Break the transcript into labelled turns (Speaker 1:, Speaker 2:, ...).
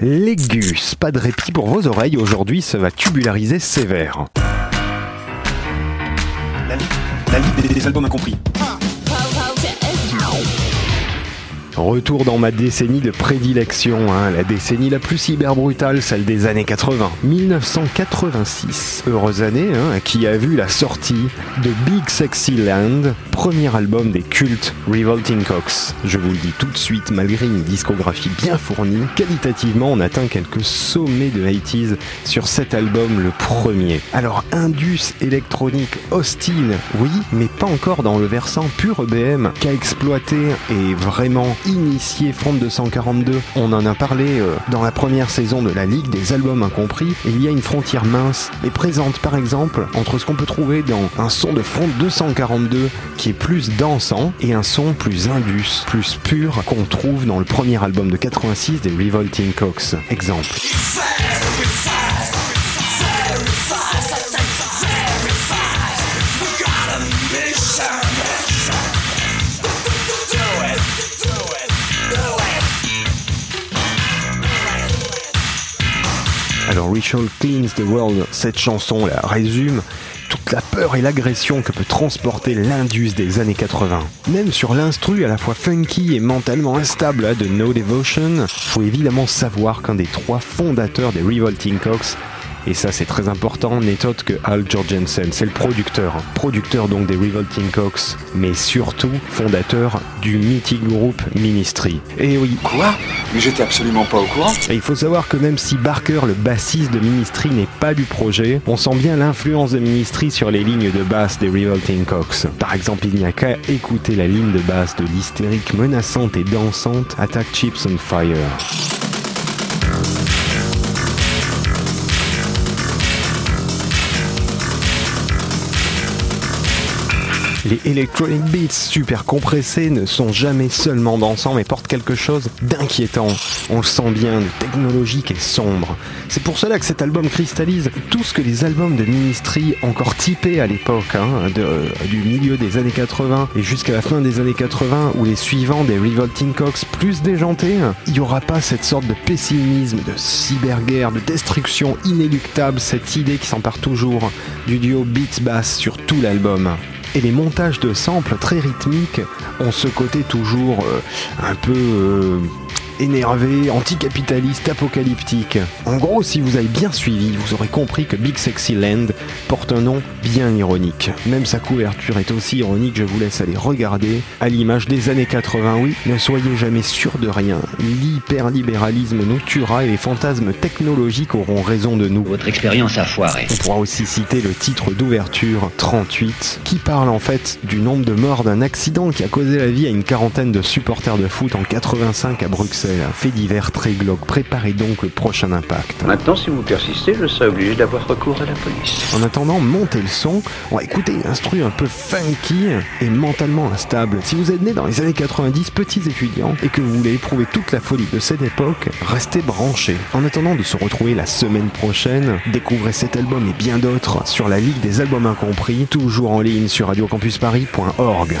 Speaker 1: Légus, pas de répit pour vos oreilles, aujourd'hui ça va tubulariser sévère.
Speaker 2: La, li- la liste des, des albums incompris.
Speaker 1: Retour dans ma décennie de prédilection, hein, la décennie la plus cyberbrutale, celle des années 80. 1986, heureuse année, qui a vu la sortie de Big Sexy Land, premier album des cultes Revolting Cox. Je vous le dis tout de suite, malgré une discographie bien fournie, qualitativement on atteint quelques sommets de 80s sur cet album, le premier. Alors Indus électronique Austin, oui, mais pas encore dans le versant pur EBM qu'a exploité et vraiment initié Front 242. On en a parlé euh, dans la première saison de la Ligue des albums incompris. Et il y a une frontière mince, mais présente par exemple entre ce qu'on peut trouver dans un son de Front 242 qui est plus dansant et un son plus indus, plus pur qu'on trouve dans le premier album de 86 des Revolting Cox. Exemple. Ritual Cleans the World, cette chanson là résume toute la peur et l'agression que peut transporter l'Indus des années 80. Même sur l'instru à la fois funky et mentalement instable là, de No Devotion, faut évidemment savoir qu'un des trois fondateurs des Revolting Cox et ça c'est très important, n'est autre que Al Jorgensen, c'est le producteur. Producteur donc des Revolting Cox, mais surtout fondateur du mythique groupe Ministry. Et oui,
Speaker 2: Quoi? Mais j'étais absolument pas au courant.
Speaker 1: et il faut savoir que même si Barker, le bassiste de Ministry, n'est pas du projet, on sent bien l'influence de Ministry sur les lignes de basse des Revolting Cox. Par exemple, il n'y a qu'à écouter la ligne de basse de l'hystérique menaçante et dansante Attack Chips on Fire. Les electronic beats super compressés ne sont jamais seulement dansants mais portent quelque chose d'inquiétant. On le sent bien, de technologique et sombre. C'est pour cela que cet album cristallise tout ce que les albums de Ministry encore typés à l'époque, hein, euh, du milieu des années 80 et jusqu'à la fin des années 80 ou les suivants des Revolting Cox plus déjantés, il n'y aura pas cette sorte de pessimisme, de cyberguerre, de destruction inéluctable, cette idée qui s'empare toujours du duo beats-bass sur tout l'album. Et les montages de samples très rythmiques ont ce côté toujours euh, un peu euh, énervé, anticapitaliste, apocalyptique. En gros, si vous avez bien suivi, vous aurez compris que Big Sexy Land porte un nom bien ironique. Même sa couverture est aussi ironique, je vous laisse aller regarder. À l'image des années 80, oui, ne soyez jamais sûr de rien. L'hyperlibéralisme nous tuera et les fantasmes technologiques auront raison de nous.
Speaker 3: Votre expérience a foiré.
Speaker 1: On pourra aussi citer le titre d'ouverture 38 qui parle en fait du nombre de morts d'un accident qui a causé la vie à une quarantaine de supporters de foot en 85 à Bruxelles. Un fait divers très glauque. Préparez donc le prochain impact.
Speaker 4: Maintenant, si vous persistez, je serai obligé d'avoir recours à la police.
Speaker 1: En attendant, montez le son. On va écouter une instru un peu funky et mentalement instable. Si vous êtes né dans les années 90, petits étudiants, et que vous voulez éprouver toute la folie de cette époque, restez branchés. En attendant de se retrouver la semaine prochaine, découvrez cet album et bien d'autres sur la Ligue des albums incompris, toujours en ligne sur radiocampusparis.org.